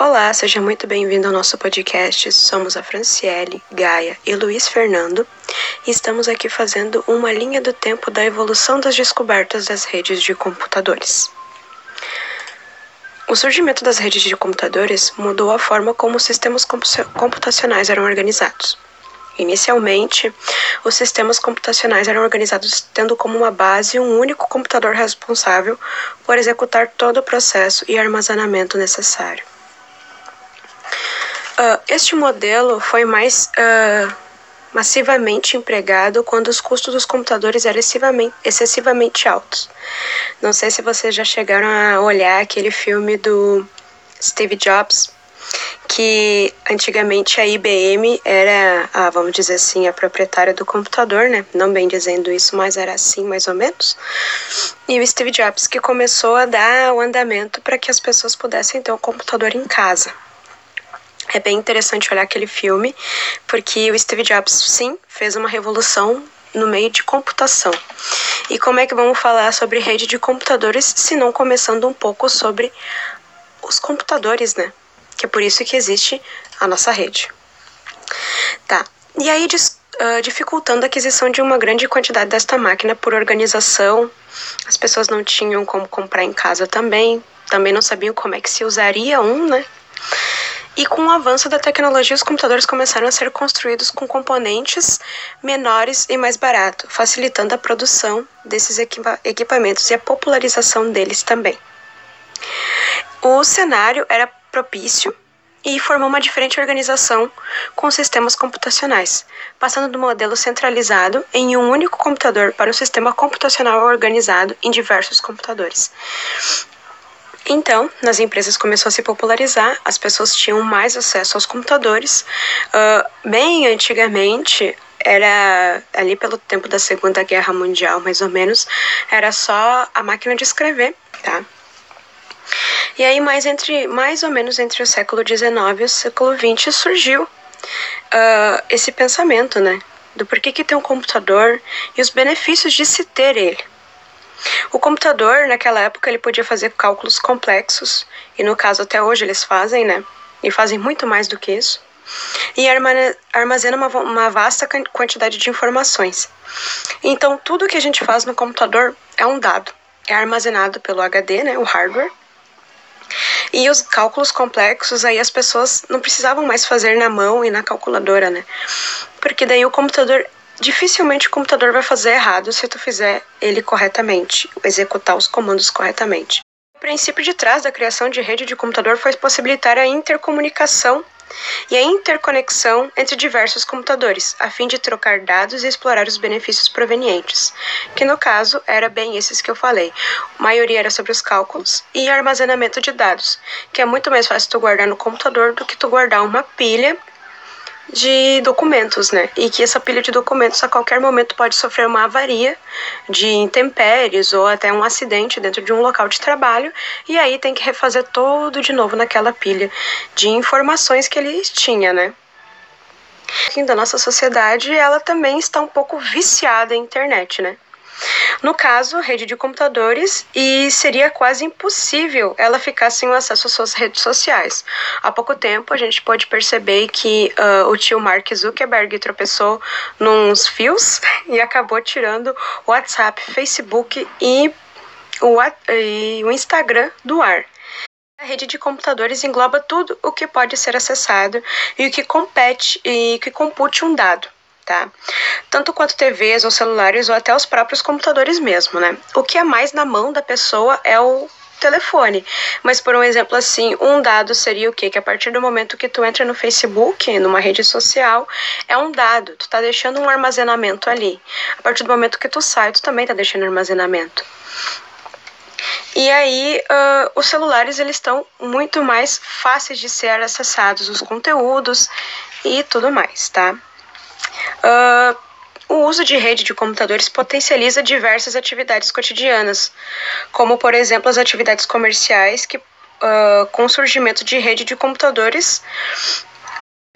Olá, seja muito bem-vindo ao nosso podcast. Somos a Franciele, Gaia e Luiz Fernando e estamos aqui fazendo uma linha do tempo da evolução das descobertas das redes de computadores. O surgimento das redes de computadores mudou a forma como os sistemas computacionais eram organizados. Inicialmente, os sistemas computacionais eram organizados tendo como uma base um único computador responsável por executar todo o processo e armazenamento necessário. Uh, este modelo foi mais uh, massivamente empregado quando os custos dos computadores eram excessivamente, excessivamente altos. Não sei se vocês já chegaram a olhar aquele filme do Steve Jobs, que antigamente a IBM era, a, vamos dizer assim, a proprietária do computador, né? Não bem dizendo isso, mas era assim mais ou menos. E o Steve Jobs que começou a dar o andamento para que as pessoas pudessem ter um computador em casa. É bem interessante olhar aquele filme, porque o Steve Jobs, sim, fez uma revolução no meio de computação. E como é que vamos falar sobre rede de computadores, se não começando um pouco sobre os computadores, né? Que é por isso que existe a nossa rede. Tá. E aí, uh, dificultando a aquisição de uma grande quantidade desta máquina por organização, as pessoas não tinham como comprar em casa também, também não sabiam como é que se usaria um, né? E com o avanço da tecnologia, os computadores começaram a ser construídos com componentes menores e mais barato, facilitando a produção desses equipa equipamentos e a popularização deles também. O cenário era propício e formou uma diferente organização com sistemas computacionais, passando do modelo centralizado em um único computador para um sistema computacional organizado em diversos computadores. Então, nas empresas começou a se popularizar, as pessoas tinham mais acesso aos computadores. Uh, bem antigamente, era ali pelo tempo da Segunda Guerra Mundial, mais ou menos, era só a máquina de escrever, tá? E aí, mais, entre, mais ou menos entre o século XIX e o século XX, surgiu uh, esse pensamento, né? Do porquê que tem um computador e os benefícios de se ter ele. O computador, naquela época, ele podia fazer cálculos complexos, e no caso até hoje eles fazem, né? E fazem muito mais do que isso. E armazena uma, uma vasta quantidade de informações. Então, tudo que a gente faz no computador é um dado. É armazenado pelo HD, né, o hardware. E os cálculos complexos, aí as pessoas não precisavam mais fazer na mão e na calculadora, né? Porque daí o computador dificilmente o computador vai fazer errado se tu fizer ele corretamente, executar os comandos corretamente. O princípio de trás da criação de rede de computador foi possibilitar a intercomunicação e a interconexão entre diversos computadores, a fim de trocar dados e explorar os benefícios provenientes, que no caso era bem esses que eu falei. A maioria era sobre os cálculos e armazenamento de dados, que é muito mais fácil tu guardar no computador do que tu guardar uma pilha de documentos, né? E que essa pilha de documentos a qualquer momento pode sofrer uma avaria de intempéries ou até um acidente dentro de um local de trabalho, e aí tem que refazer todo de novo naquela pilha de informações que ele tinha, né? Da nossa sociedade, ela também está um pouco viciada em internet, né? No caso, rede de computadores, e seria quase impossível ela ficar sem o acesso às suas redes sociais. Há pouco tempo, a gente pôde perceber que uh, o tio Mark Zuckerberg tropeçou nos fios e acabou tirando o WhatsApp, Facebook e o, e o Instagram do ar. A rede de computadores engloba tudo o que pode ser acessado e o que compete e que compute um dado tá? Tanto quanto TVs ou celulares ou até os próprios computadores mesmo, né? O que é mais na mão da pessoa é o telefone. Mas por um exemplo assim, um dado seria o quê? Que a partir do momento que tu entra no Facebook, numa rede social, é um dado. Tu tá deixando um armazenamento ali. A partir do momento que tu sai, tu também tá deixando armazenamento. E aí, uh, os celulares eles estão muito mais fáceis de ser acessados, os conteúdos e tudo mais, tá? Uh, o uso de rede de computadores potencializa diversas atividades cotidianas, como, por exemplo, as atividades comerciais, que, uh, com o surgimento de rede de computadores,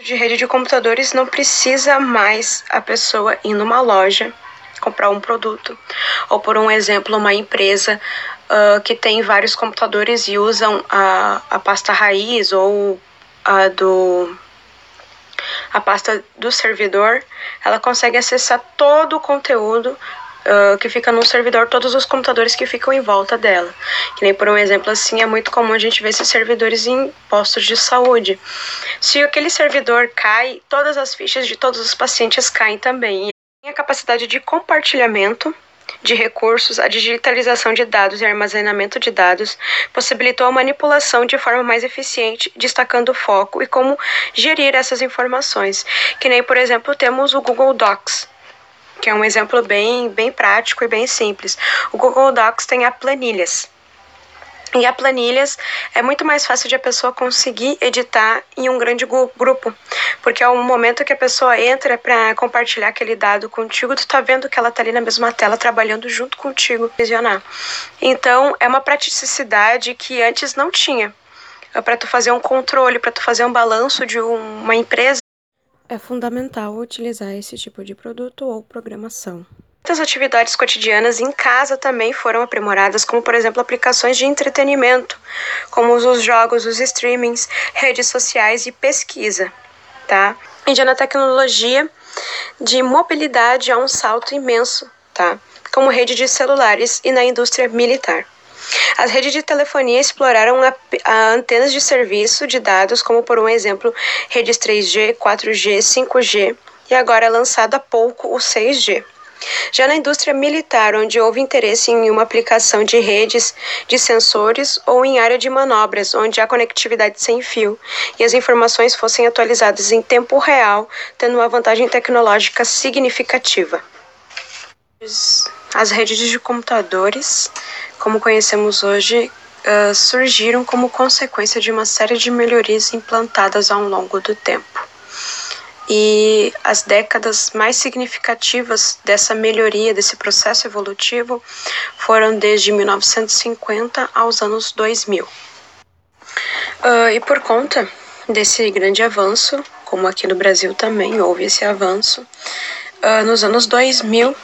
de rede de computadores não precisa mais a pessoa ir numa loja comprar um produto, ou por um exemplo, uma empresa uh, que tem vários computadores e usam a, a pasta raiz ou a do a pasta do servidor, ela consegue acessar todo o conteúdo uh, que fica no servidor, todos os computadores que ficam em volta dela. Que nem por um exemplo assim, é muito comum a gente ver esses servidores em postos de saúde. Se aquele servidor cai, todas as fichas de todos os pacientes caem também. E a capacidade de compartilhamento de recursos, a digitalização de dados e armazenamento de dados possibilitou a manipulação de forma mais eficiente, destacando o foco e como gerir essas informações. Que nem, por exemplo, temos o Google Docs, que é um exemplo bem, bem prático e bem simples. O Google Docs tem a planilhas. E a planilhas é muito mais fácil de a pessoa conseguir editar em um grande grupo, porque é o momento que a pessoa entra para compartilhar aquele dado contigo, tu tá vendo que ela tá ali na mesma tela trabalhando junto contigo, visionar. Então, é uma praticidade que antes não tinha. É para tu fazer um controle, para tu fazer um balanço de uma empresa, é fundamental utilizar esse tipo de produto ou programação. Muitas atividades cotidianas em casa também foram aprimoradas, como por exemplo aplicações de entretenimento, como os jogos, os streamings, redes sociais e pesquisa, tá? E já na tecnologia de mobilidade há um salto imenso, tá? Como rede de celulares e na indústria militar. As redes de telefonia exploraram a, a antenas de serviço de dados, como por um exemplo, redes 3G, 4G, 5G e agora é lançado há pouco o 6G. Já na indústria militar, onde houve interesse em uma aplicação de redes de sensores ou em área de manobras, onde há conectividade sem fio e as informações fossem atualizadas em tempo real, tendo uma vantagem tecnológica significativa. As redes de computadores, como conhecemos hoje, surgiram como consequência de uma série de melhorias implantadas ao longo do tempo. E as décadas mais significativas dessa melhoria, desse processo evolutivo, foram desde 1950 aos anos 2000. Uh, e por conta desse grande avanço, como aqui no Brasil também houve esse avanço, uh, nos anos 2000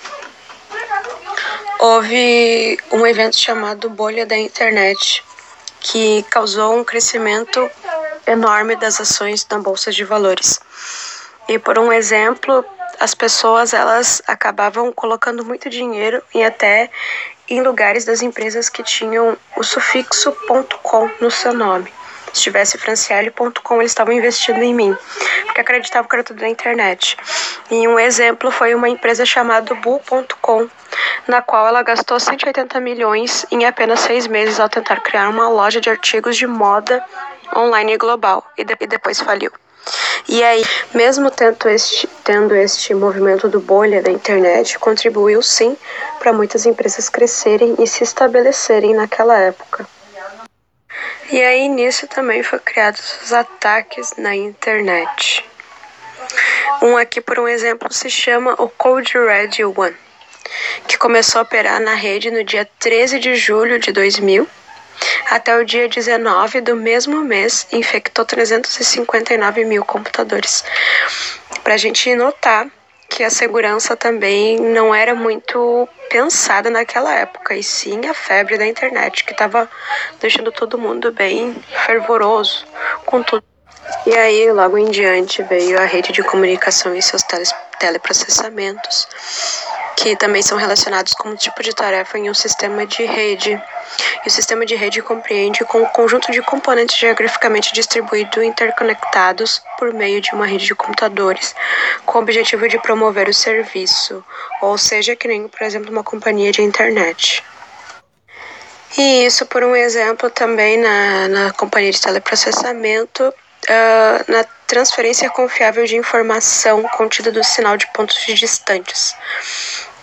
houve um evento chamado Bolha da Internet, que causou um crescimento enorme das ações na bolsa de valores. E por um exemplo, as pessoas elas acabavam colocando muito dinheiro e até em lugares das empresas que tinham o sufixo .com no seu nome. Se tivesse franciele.com, eles estavam investindo em mim, porque acreditavam que era tudo na internet. E um exemplo foi uma empresa chamada Bull.com, na qual ela gastou 180 milhões em apenas seis meses ao tentar criar uma loja de artigos de moda online global, e, de e depois faliu. E aí, mesmo tendo este, tendo este movimento do bolha da internet, contribuiu sim para muitas empresas crescerem e se estabelecerem naquela época. E aí nisso também foi criados os ataques na internet. Um aqui, por um exemplo, se chama o Code Red One, que começou a operar na rede no dia 13 de julho de 2000 até o dia 19 do mesmo mês, infectou 359 mil computadores. Para a gente notar que a segurança também não era muito pensada naquela época, e sim a febre da internet, que estava deixando todo mundo bem fervoroso com tudo. E aí, logo em diante, veio a rede de comunicação e seus teleprocessamentos, que também são relacionados com um tipo de tarefa em um sistema de rede. E o sistema de rede compreende com um conjunto de componentes geograficamente distribuídos interconectados por meio de uma rede de computadores, com o objetivo de promover o serviço, ou seja, que nem, por exemplo, uma companhia de internet. E isso, por um exemplo, também na, na companhia de teleprocessamento, uh, na transferência confiável de informação contida do sinal de pontos distantes.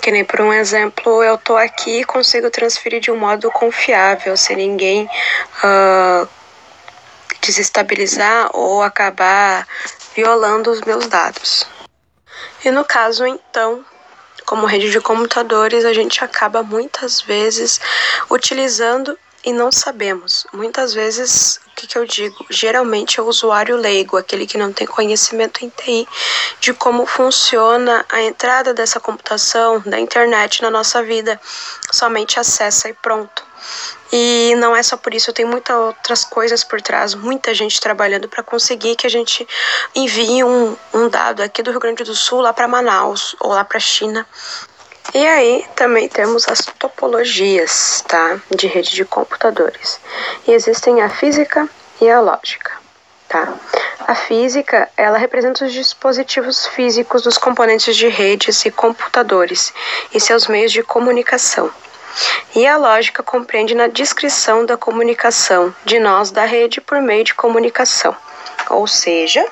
Que nem por um exemplo, eu tô aqui e consigo transferir de um modo confiável, sem ninguém uh, desestabilizar ou acabar violando os meus dados. E no caso, então, como rede de computadores, a gente acaba muitas vezes utilizando e não sabemos. Muitas vezes, o que, que eu digo? Geralmente é o usuário leigo, aquele que não tem conhecimento em TI de como funciona a entrada dessa computação, da internet na nossa vida. Somente acessa e pronto. E não é só por isso, tem muitas outras coisas por trás, muita gente trabalhando para conseguir que a gente envie um, um dado aqui do Rio Grande do Sul lá para Manaus ou lá para China. E aí também temos as topologias, tá, de rede de computadores. E existem a física e a lógica, tá? A física, ela representa os dispositivos físicos dos componentes de redes e computadores e seus meios de comunicação. E a lógica compreende na descrição da comunicação de nós da rede por meio de comunicação, ou seja,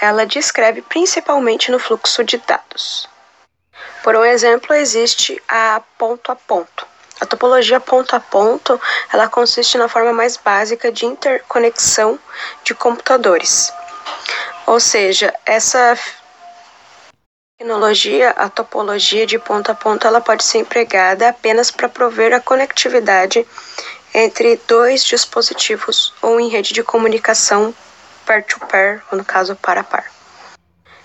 ela descreve principalmente no fluxo de dados. Por um exemplo, existe a ponto a ponto. A topologia ponto a ponto, ela consiste na forma mais básica de interconexão de computadores. Ou seja, essa tecnologia, a topologia de ponto a ponto, ela pode ser empregada apenas para prover a conectividade entre dois dispositivos ou em rede de comunicação peer-to-peer, ou no caso para par.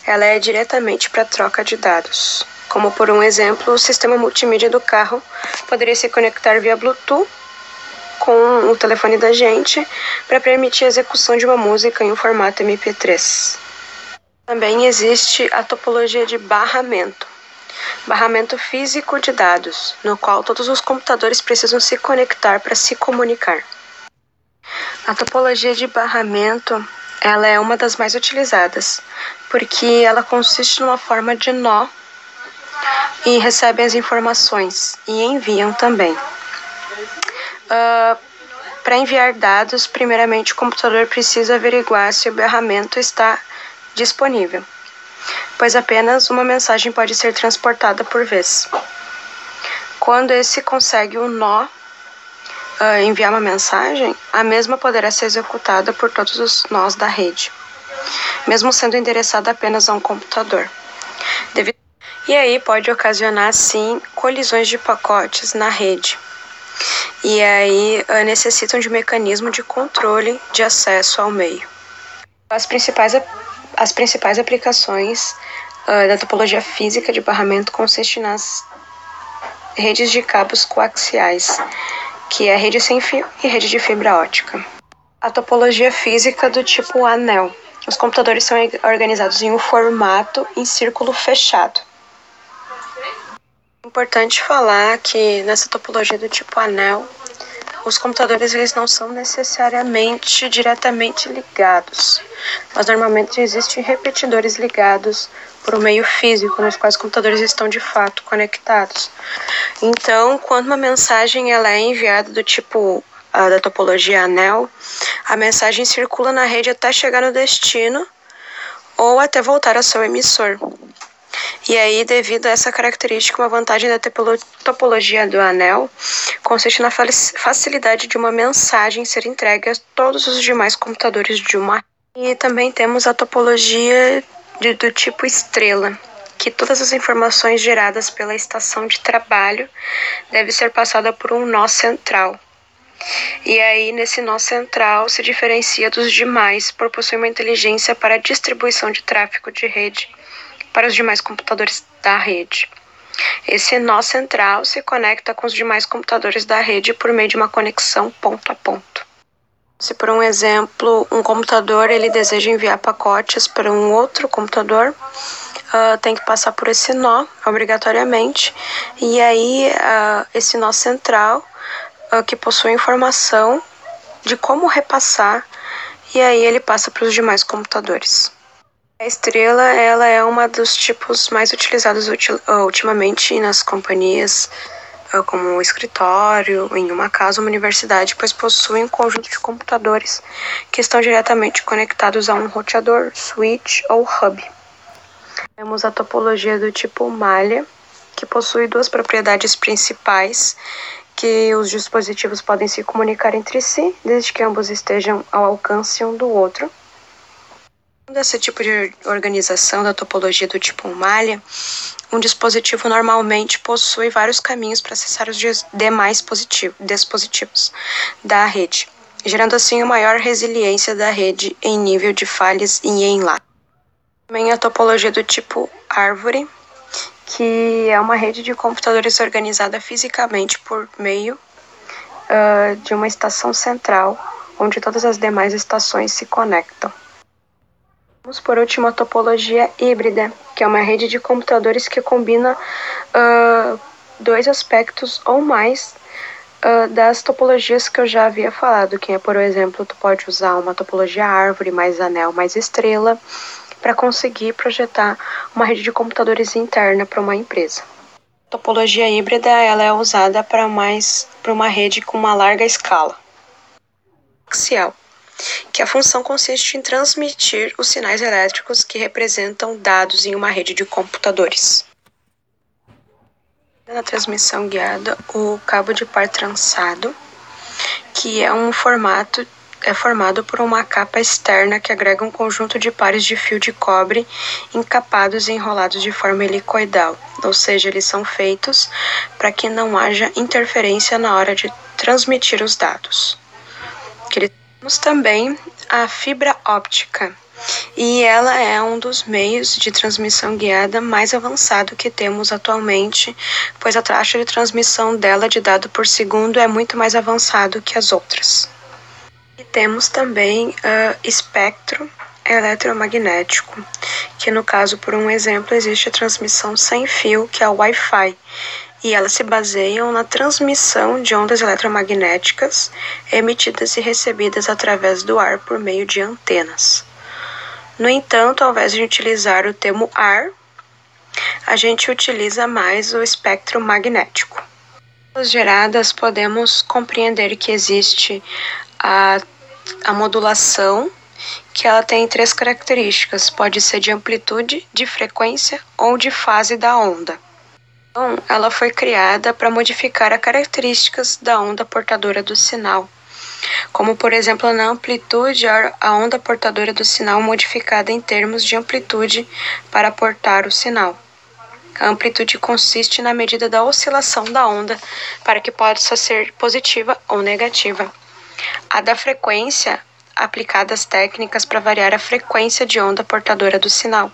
Ela é diretamente para troca de dados como por um exemplo, o sistema multimídia do carro poderia se conectar via Bluetooth com o telefone da gente para permitir a execução de uma música em um formato MP3. Também existe a topologia de barramento, barramento físico de dados, no qual todos os computadores precisam se conectar para se comunicar. A topologia de barramento ela é uma das mais utilizadas, porque ela consiste numa forma de nó e recebem as informações e enviam também. Uh, Para enviar dados, primeiramente o computador precisa averiguar se o barramento está disponível, pois apenas uma mensagem pode ser transportada por vez. Quando esse consegue um nó uh, enviar uma mensagem, a mesma poderá ser executada por todos os nós da rede, mesmo sendo endereçada apenas a um computador. Devido e aí pode ocasionar, sim, colisões de pacotes na rede. E aí uh, necessitam de mecanismo de controle de acesso ao meio. As principais, as principais aplicações uh, da topologia física de barramento consistem nas redes de cabos coaxiais, que é rede sem fio e rede de fibra ótica. A topologia física do tipo anel. Os computadores são organizados em um formato em círculo fechado. Importante falar que nessa topologia do tipo anel, os computadores eles não são necessariamente diretamente ligados, mas normalmente existem repetidores ligados por um meio físico nos quais os computadores estão de fato conectados. Então, quando uma mensagem ela é enviada do tipo a da topologia anel, a mensagem circula na rede até chegar no destino ou até voltar ao seu emissor. E aí, devido a essa característica, uma vantagem da topologia do anel consiste na facilidade de uma mensagem ser entregue a todos os demais computadores de uma. E também temos a topologia de, do tipo estrela, que todas as informações geradas pela estação de trabalho devem ser passadas por um nó central. E aí, nesse nó central, se diferencia dos demais por possuir uma inteligência para a distribuição de tráfego de rede para os demais computadores da rede. Esse nó central se conecta com os demais computadores da rede por meio de uma conexão ponto a ponto. Se por um exemplo um computador ele deseja enviar pacotes para um outro computador, uh, tem que passar por esse nó obrigatoriamente e aí uh, esse nó central uh, que possui informação de como repassar e aí ele passa para os demais computadores. A estrela, ela é uma dos tipos mais utilizados uh, ultimamente nas companhias, uh, como o escritório, em uma casa, uma universidade, pois possui um conjunto de computadores que estão diretamente conectados a um roteador, switch ou hub. Temos a topologia do tipo malha, que possui duas propriedades principais, que os dispositivos podem se comunicar entre si, desde que ambos estejam ao alcance um do outro Desse tipo de organização da topologia do tipo malha, um dispositivo normalmente possui vários caminhos para acessar os demais dispositivos da rede, gerando assim uma maior resiliência da rede em nível de falhas e em lá. Também a topologia do tipo árvore, que é uma rede de computadores organizada fisicamente por meio uh, de uma estação central, onde todas as demais estações se conectam. Vamos por último a topologia híbrida, que é uma rede de computadores que combina uh, dois aspectos ou mais uh, das topologias que eu já havia falado, que é, por exemplo, tu pode usar uma topologia árvore mais anel mais estrela, para conseguir projetar uma rede de computadores interna para uma empresa. Topologia híbrida ela é usada para mais para uma rede com uma larga escala. Axial, que a função consiste em transmitir os sinais elétricos que representam dados em uma rede de computadores. Na transmissão guiada, o cabo de par trançado, que é um formato é formado por uma capa externa que agrega um conjunto de pares de fio de cobre encapados e enrolados de forma helicoidal, ou seja, eles são feitos para que não haja interferência na hora de transmitir os dados. Temos também a fibra óptica, e ela é um dos meios de transmissão guiada mais avançado que temos atualmente, pois a taxa de transmissão dela de dado por segundo é muito mais avançado que as outras. E temos também uh, espectro eletromagnético, que no caso, por um exemplo, existe a transmissão sem fio, que é o Wi-Fi, e elas se baseiam na transmissão de ondas eletromagnéticas emitidas e recebidas através do ar por meio de antenas. No entanto, ao invés de utilizar o termo ar, a gente utiliza mais o espectro magnético. Geradas, podemos compreender que existe a, a modulação, que ela tem três características: pode ser de amplitude, de frequência ou de fase da onda. Então, ela foi criada para modificar as características da onda portadora do sinal, como por exemplo na amplitude, a onda portadora do sinal modificada em termos de amplitude para portar o sinal. A amplitude consiste na medida da oscilação da onda para que possa ser positiva ou negativa. A da frequência, aplicadas técnicas para variar a frequência de onda portadora do sinal.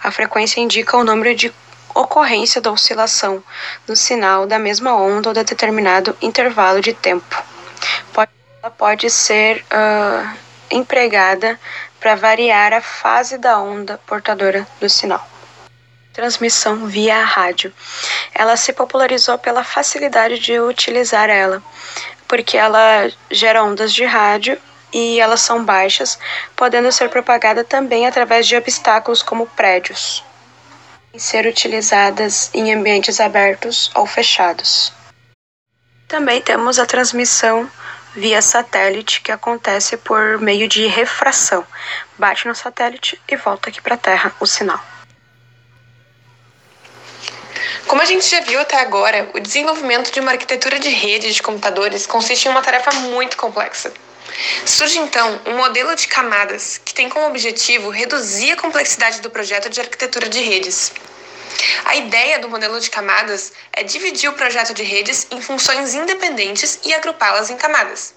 A frequência indica o número de ocorrência da oscilação no sinal da mesma onda ou de determinado intervalo de tempo. Ela pode ser uh, empregada para variar a fase da onda portadora do sinal. Transmissão via rádio. Ela se popularizou pela facilidade de utilizar ela, porque ela gera ondas de rádio e elas são baixas, podendo ser propagada também através de obstáculos como prédios ser utilizadas em ambientes abertos ou fechados. Também temos a transmissão via satélite, que acontece por meio de refração. Bate no satélite e volta aqui para a Terra o sinal. Como a gente já viu até agora, o desenvolvimento de uma arquitetura de rede de computadores consiste em uma tarefa muito complexa. Surge então um modelo de camadas que tem como objetivo reduzir a complexidade do projeto de arquitetura de redes. A ideia do modelo de camadas é dividir o projeto de redes em funções independentes e agrupá-las em camadas.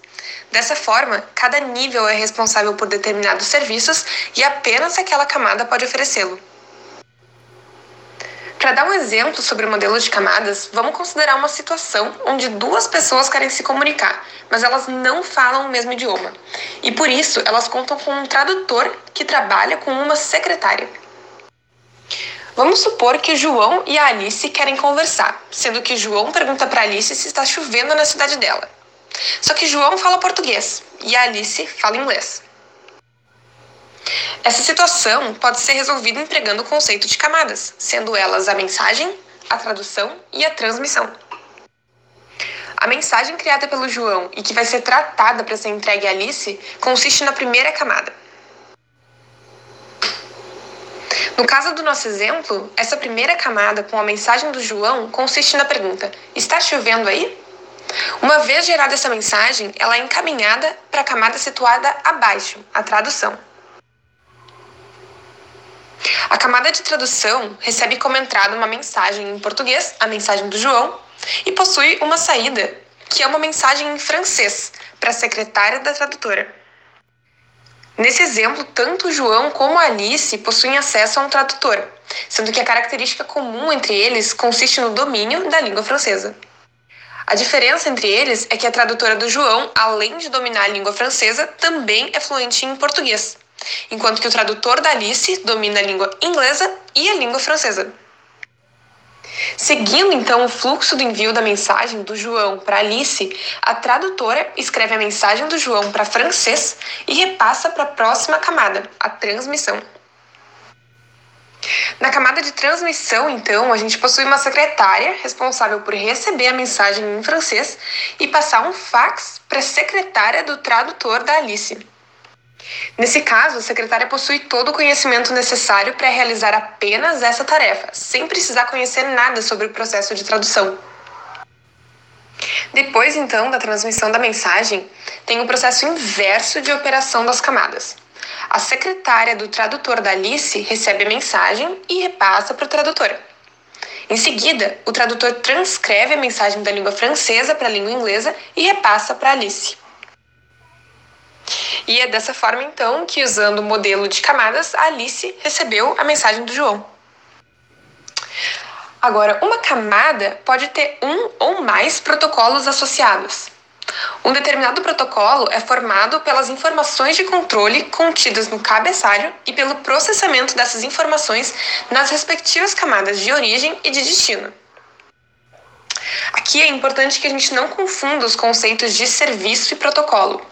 Dessa forma, cada nível é responsável por determinados serviços e apenas aquela camada pode oferecê-lo. Para dar um exemplo sobre o modelo de camadas, vamos considerar uma situação onde duas pessoas querem se comunicar, mas elas não falam o mesmo idioma. E por isso, elas contam com um tradutor que trabalha com uma secretária. Vamos supor que João e a Alice querem conversar, sendo que João pergunta para Alice se está chovendo na cidade dela. Só que João fala português e a Alice fala inglês. Essa situação pode ser resolvida empregando o conceito de camadas, sendo elas a mensagem, a tradução e a transmissão. A mensagem criada pelo João e que vai ser tratada para ser entregue a Alice consiste na primeira camada. No caso do nosso exemplo, essa primeira camada com a mensagem do João consiste na pergunta: Está chovendo aí? Uma vez gerada essa mensagem, ela é encaminhada para a camada situada abaixo, a tradução. A camada de tradução recebe como entrada uma mensagem em português, a mensagem do João, e possui uma saída, que é uma mensagem em francês, para a secretária da tradutora. Nesse exemplo, tanto o João como a Alice possuem acesso a um tradutor, sendo que a característica comum entre eles consiste no domínio da língua francesa. A diferença entre eles é que a tradutora do João, além de dominar a língua francesa, também é fluente em português, enquanto que o tradutor da Alice domina a língua inglesa e a língua francesa. Seguindo então o fluxo do envio da mensagem do João para Alice, a tradutora escreve a mensagem do João para francês e repassa para a próxima camada, a transmissão. Na camada de transmissão, então, a gente possui uma secretária responsável por receber a mensagem em francês e passar um fax para a secretária do tradutor da Alice. Nesse caso, a secretária possui todo o conhecimento necessário para realizar apenas essa tarefa, sem precisar conhecer nada sobre o processo de tradução. Depois, então, da transmissão da mensagem, tem o processo inverso de operação das camadas. A secretária do tradutor da Alice recebe a mensagem e repassa para o tradutor. Em seguida, o tradutor transcreve a mensagem da língua francesa para a língua inglesa e repassa para Alice. E é dessa forma, então, que usando o modelo de camadas, a Alice recebeu a mensagem do João. Agora, uma camada pode ter um ou mais protocolos associados. Um determinado protocolo é formado pelas informações de controle contidas no cabeçalho e pelo processamento dessas informações nas respectivas camadas de origem e de destino. Aqui é importante que a gente não confunda os conceitos de serviço e protocolo.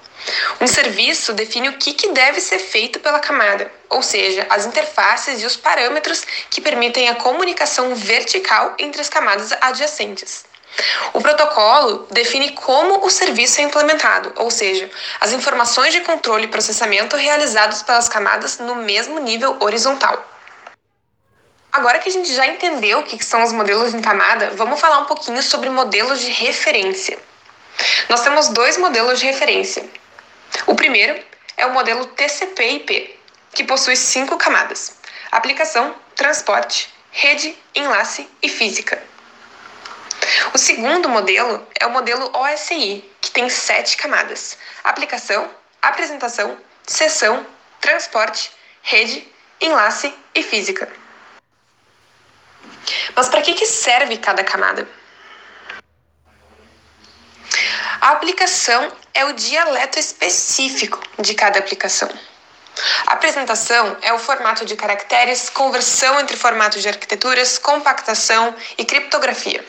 Um serviço define o que, que deve ser feito pela camada, ou seja, as interfaces e os parâmetros que permitem a comunicação vertical entre as camadas adjacentes. O protocolo define como o serviço é implementado, ou seja, as informações de controle e processamento realizados pelas camadas no mesmo nível horizontal. Agora que a gente já entendeu o que são os modelos em camada, vamos falar um pouquinho sobre modelos de referência. Nós temos dois modelos de referência. O primeiro é o modelo TCP/IP, que possui cinco camadas: aplicação, transporte, rede, enlace e física. O segundo modelo é o modelo OSI, que tem sete camadas: aplicação, apresentação, sessão, transporte, rede, enlace e física. Mas para que, que serve cada camada? A aplicação é o dialeto específico de cada aplicação. A apresentação é o formato de caracteres, conversão entre formatos de arquiteturas, compactação e criptografia.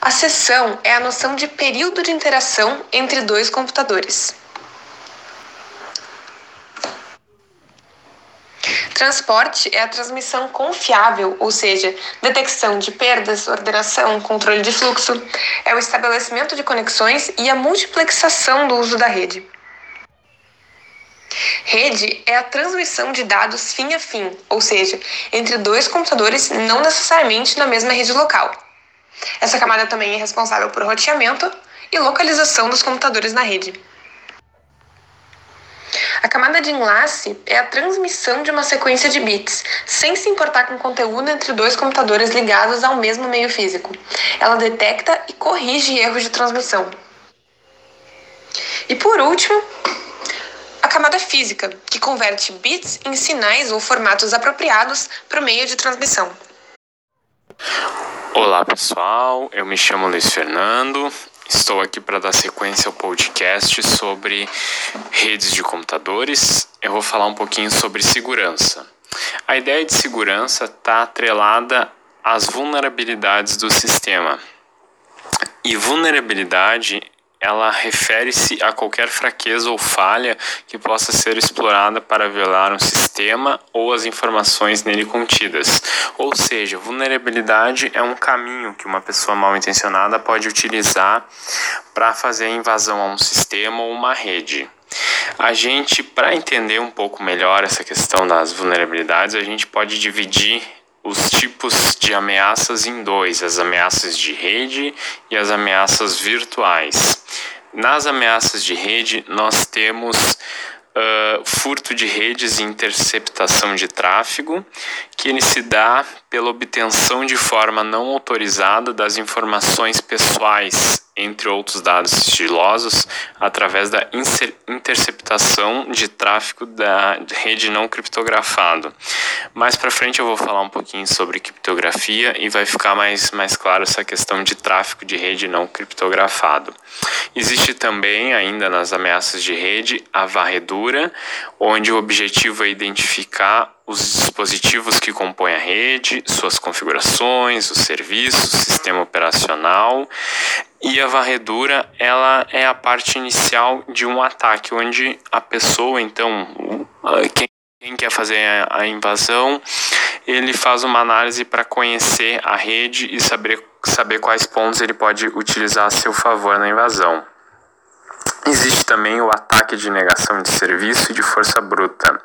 A sessão é a noção de período de interação entre dois computadores. Transporte é a transmissão confiável, ou seja, detecção de perdas, ordenação, controle de fluxo, é o estabelecimento de conexões e a multiplexação do uso da rede. Rede é a transmissão de dados fim a fim, ou seja, entre dois computadores não necessariamente na mesma rede local. Essa camada também é responsável por roteamento e localização dos computadores na rede. A camada de enlace é a transmissão de uma sequência de bits, sem se importar com conteúdo entre dois computadores ligados ao mesmo meio físico. Ela detecta e corrige erros de transmissão. E por último, a camada física, que converte bits em sinais ou formatos apropriados para o meio de transmissão. Olá pessoal, eu me chamo Luiz Fernando, estou aqui para dar sequência ao podcast sobre redes de computadores. Eu vou falar um pouquinho sobre segurança. A ideia de segurança está atrelada às vulnerabilidades do sistema. E vulnerabilidade ela refere-se a qualquer fraqueza ou falha que possa ser explorada para violar um sistema ou as informações nele contidas. Ou seja, vulnerabilidade é um caminho que uma pessoa mal intencionada pode utilizar para fazer a invasão a um sistema ou uma rede. A gente, para entender um pouco melhor essa questão das vulnerabilidades, a gente pode dividir os tipos de ameaças em dois: as ameaças de rede e as ameaças virtuais. Nas ameaças de rede, nós temos uh, furto de redes e interceptação de tráfego, que ele se dá pela obtenção de forma não autorizada das informações pessoais, entre outros dados sigilosos, através da interceptação de tráfego da rede não criptografado. Mais para frente eu vou falar um pouquinho sobre criptografia e vai ficar mais, mais claro essa questão de tráfego de rede não criptografado. Existe também, ainda nas ameaças de rede, a varredura, onde o objetivo é identificar os dispositivos que compõem a rede, suas configurações, os serviços, sistema operacional. E a varredura, ela é a parte inicial de um ataque, onde a pessoa, então, quem quem quer fazer a invasão, ele faz uma análise para conhecer a rede e saber, saber quais pontos ele pode utilizar a seu favor na invasão. Existe também o ataque de negação de serviço e de força bruta.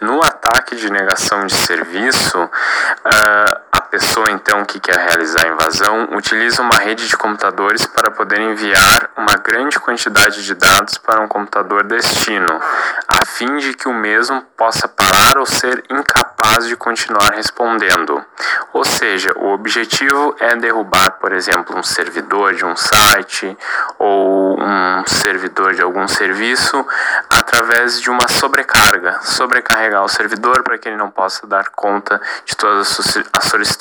No ataque de negação de serviço, uh, pessoa então que quer realizar a invasão utiliza uma rede de computadores para poder enviar uma grande quantidade de dados para um computador destino, a fim de que o mesmo possa parar ou ser incapaz de continuar respondendo. Ou seja, o objetivo é derrubar, por exemplo, um servidor de um site ou um servidor de algum serviço através de uma sobrecarga, sobrecarregar o servidor para que ele não possa dar conta de todas as solicitações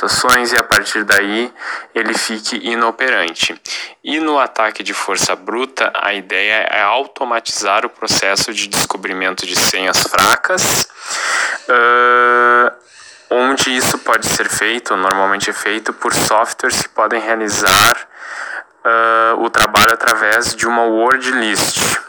e a partir daí ele fique inoperante. E no ataque de força bruta, a ideia é automatizar o processo de descobrimento de senhas fracas. Uh, onde isso pode ser feito, normalmente é feito por softwares que podem realizar uh, o trabalho através de uma word list.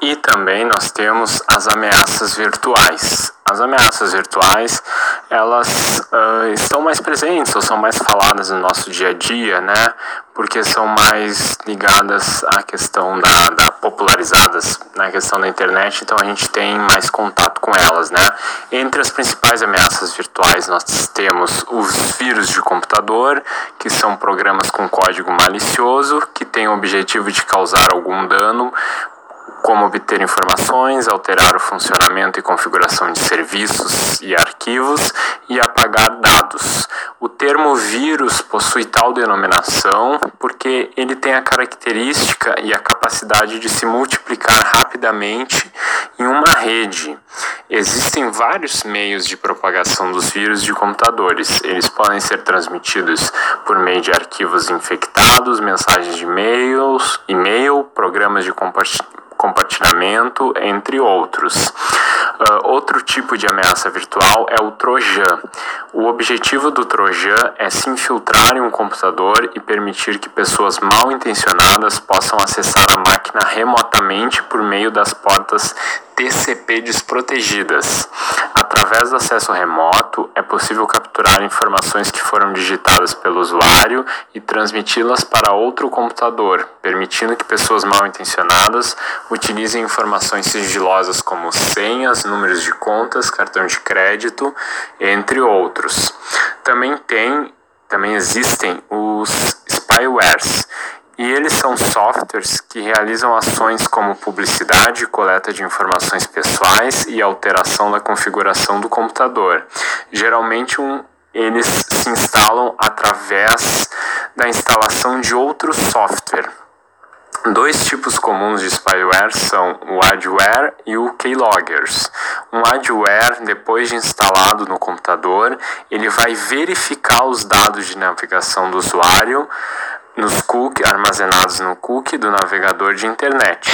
E também nós temos as ameaças virtuais. As ameaças virtuais, elas uh, estão mais presentes ou são mais faladas no nosso dia a dia, né? Porque são mais ligadas à questão da, da popularizadas na questão da internet, então a gente tem mais contato com elas, né? Entre as principais ameaças virtuais, nós temos os vírus de computador, que são programas com código malicioso, que têm o objetivo de causar algum dano como obter informações, alterar o funcionamento e configuração de serviços e arquivos e apagar dados. O termo vírus possui tal denominação porque ele tem a característica e a capacidade de se multiplicar rapidamente em uma rede. Existem vários meios de propagação dos vírus de computadores. Eles podem ser transmitidos por meio de arquivos infectados, mensagens de e-mails, e-mail, programas de compartilhamento compartilhamento, entre outros. Uh, outro tipo de ameaça virtual é o Trojan. O objetivo do Trojan é se infiltrar em um computador e permitir que pessoas mal intencionadas possam acessar a máquina remotamente por meio das portas TCP desprotegidas. Através do acesso remoto, é possível capturar informações que foram digitadas pelo usuário e transmiti-las para outro computador, permitindo que pessoas mal intencionadas utilizem informações sigilosas como senhas, números de contas, cartão de crédito, entre outros. Também tem, também existem os spywares, e eles são softwares que realizam ações como publicidade, coleta de informações pessoais e alteração da configuração do computador. Geralmente, um, eles se instalam através da instalação de outro software. Dois tipos comuns de spyware são o adware e o keyloggers. Um adware, depois de instalado no computador, ele vai verificar os dados de navegação do usuário, nos cookies armazenados no cookie do navegador de internet.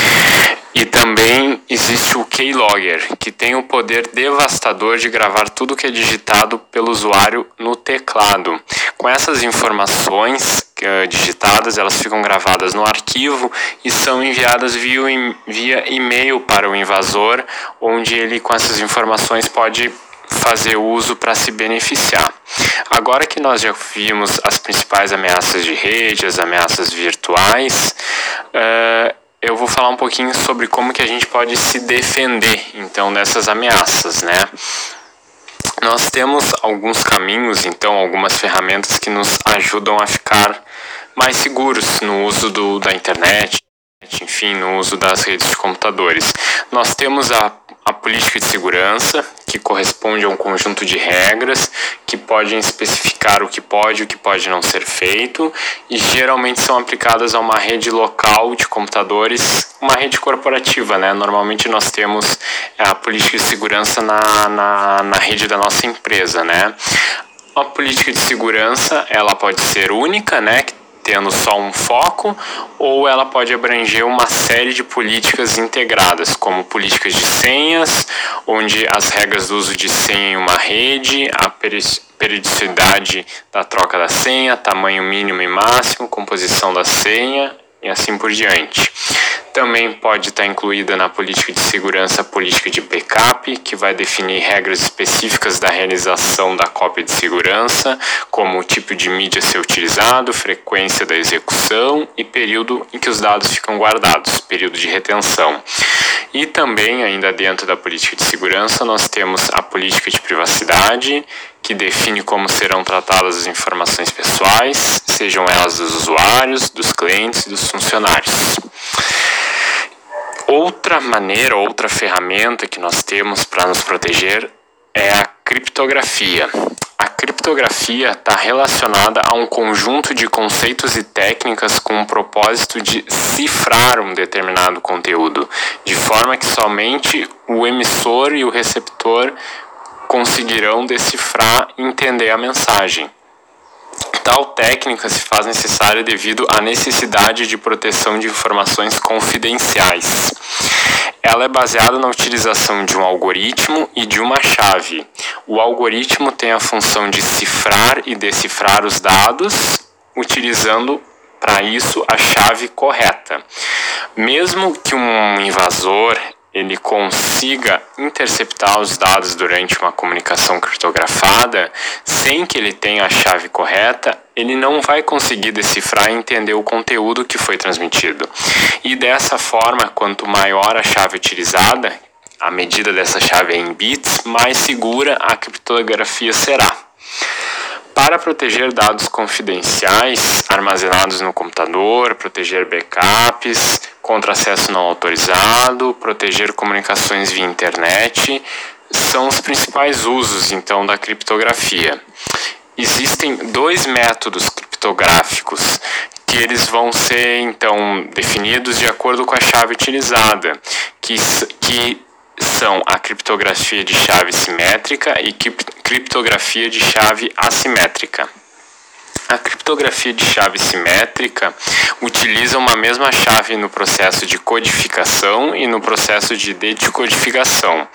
E também existe o keylogger, que tem o poder devastador de gravar tudo que é digitado pelo usuário no teclado. Com essas informações uh, digitadas, elas ficam gravadas no arquivo e são enviadas via, via e-mail para o invasor, onde ele com essas informações pode fazer uso para se beneficiar. Agora que nós já vimos as principais ameaças de rede, as ameaças virtuais, uh, eu vou falar um pouquinho sobre como que a gente pode se defender então dessas ameaças, né? Nós temos alguns caminhos, então algumas ferramentas que nos ajudam a ficar mais seguros no uso do, da internet, enfim, no uso das redes de computadores. Nós temos a a política de segurança, que corresponde a um conjunto de regras que podem especificar o que pode e o que pode não ser feito, e geralmente são aplicadas a uma rede local de computadores, uma rede corporativa, né? Normalmente nós temos a política de segurança na, na, na rede da nossa empresa, né? A política de segurança, ela pode ser única, né? Tendo só um foco, ou ela pode abranger uma série de políticas integradas, como políticas de senhas, onde as regras do uso de senha em uma rede, a periodicidade da troca da senha, tamanho mínimo e máximo, composição da senha e assim por diante. Também pode estar incluída na política de segurança a política de backup, que vai definir regras específicas da realização da cópia de segurança, como o tipo de mídia a ser utilizado, frequência da execução e período em que os dados ficam guardados, período de retenção. E também, ainda dentro da política de segurança, nós temos a política de privacidade, que define como serão tratadas as informações pessoais, sejam elas dos usuários, dos clientes e dos funcionários. Outra maneira, outra ferramenta que nós temos para nos proteger é a criptografia. A criptografia está relacionada a um conjunto de conceitos e técnicas com o propósito de cifrar um determinado conteúdo, de forma que somente o emissor e o receptor conseguirão decifrar e entender a mensagem. Tal técnica se faz necessária devido à necessidade de proteção de informações confidenciais. Ela é baseada na utilização de um algoritmo e de uma chave. O algoritmo tem a função de cifrar e decifrar os dados, utilizando para isso a chave correta. Mesmo que um invasor ele consiga interceptar os dados durante uma comunicação criptografada, sem que ele tenha a chave correta, ele não vai conseguir decifrar e entender o conteúdo que foi transmitido. E dessa forma, quanto maior a chave utilizada, a medida dessa chave é em bits, mais segura a criptografia será. Para proteger dados confidenciais armazenados no computador, proteger backups contra acesso não autorizado, proteger comunicações via internet, são os principais usos então da criptografia. Existem dois métodos criptográficos que eles vão ser então definidos de acordo com a chave utilizada, que, que são a criptografia de chave simétrica e criptografia de chave assimétrica. A criptografia de chave simétrica utiliza uma mesma chave no processo de codificação e no processo de decodificação,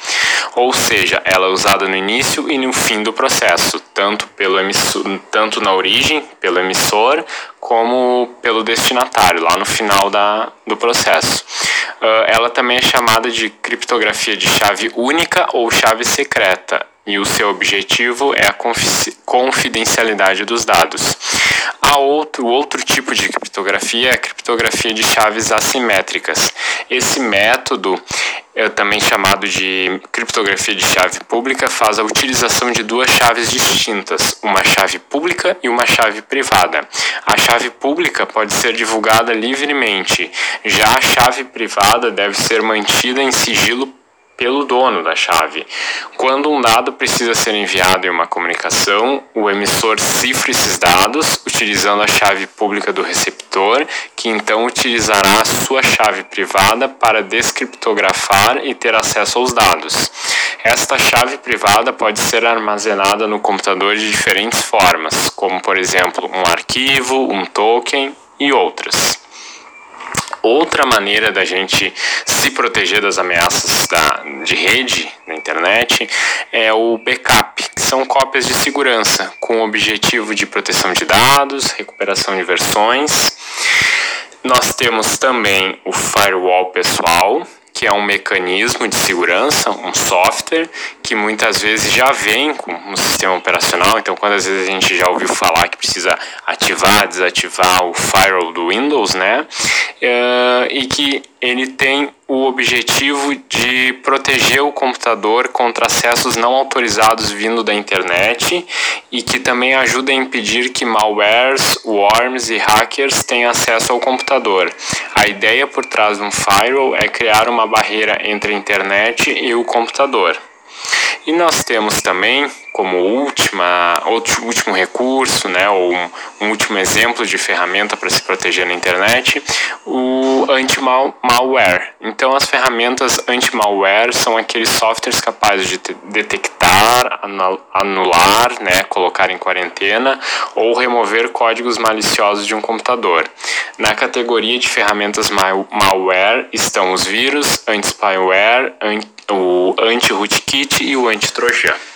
ou seja, ela é usada no início e no fim do processo, tanto, pelo emissor, tanto na origem, pelo emissor, como pelo destinatário, lá no final da, do processo. Uh, ela também é chamada de criptografia de chave única ou chave secreta e o seu objetivo é a confidencialidade dos dados. Há outro, outro tipo de criptografia é a criptografia de chaves assimétricas. Esse método, é também chamado de criptografia de chave pública, faz a utilização de duas chaves distintas, uma chave pública e uma chave privada. A chave pública pode ser divulgada livremente, já a chave privada deve ser mantida em sigilo pelo dono da chave. Quando um dado precisa ser enviado em uma comunicação, o emissor cifra esses dados utilizando a chave pública do receptor, que então utilizará a sua chave privada para descriptografar e ter acesso aos dados. Esta chave privada pode ser armazenada no computador de diferentes formas, como por exemplo um arquivo, um token e outras. Outra maneira da gente se proteger das ameaças da, de rede na internet é o backup, que são cópias de segurança com o objetivo de proteção de dados, recuperação de versões. Nós temos também o firewall pessoal, que é um mecanismo de segurança, um software que muitas vezes já vem com um sistema operacional. Então, quantas vezes a gente já ouviu falar que precisa ativar, desativar o firewall do Windows, né? Uh, e que ele tem o objetivo de proteger o computador contra acessos não autorizados vindo da internet e que também ajuda a impedir que malwares, worms e hackers tenham acesso ao computador. A ideia por trás de um firewall é criar uma barreira entre a internet e o computador. E nós temos também, como última, outro, último recurso, né, ou um, um último exemplo de ferramenta para se proteger na internet, o anti-malware. Então, as ferramentas anti-malware são aqueles softwares capazes de detectar, anular, né, colocar em quarentena ou remover códigos maliciosos de um computador. Na categoria de ferramentas malware estão os vírus, anti-spyware, anti o anti-rootkit e o anti-trojan.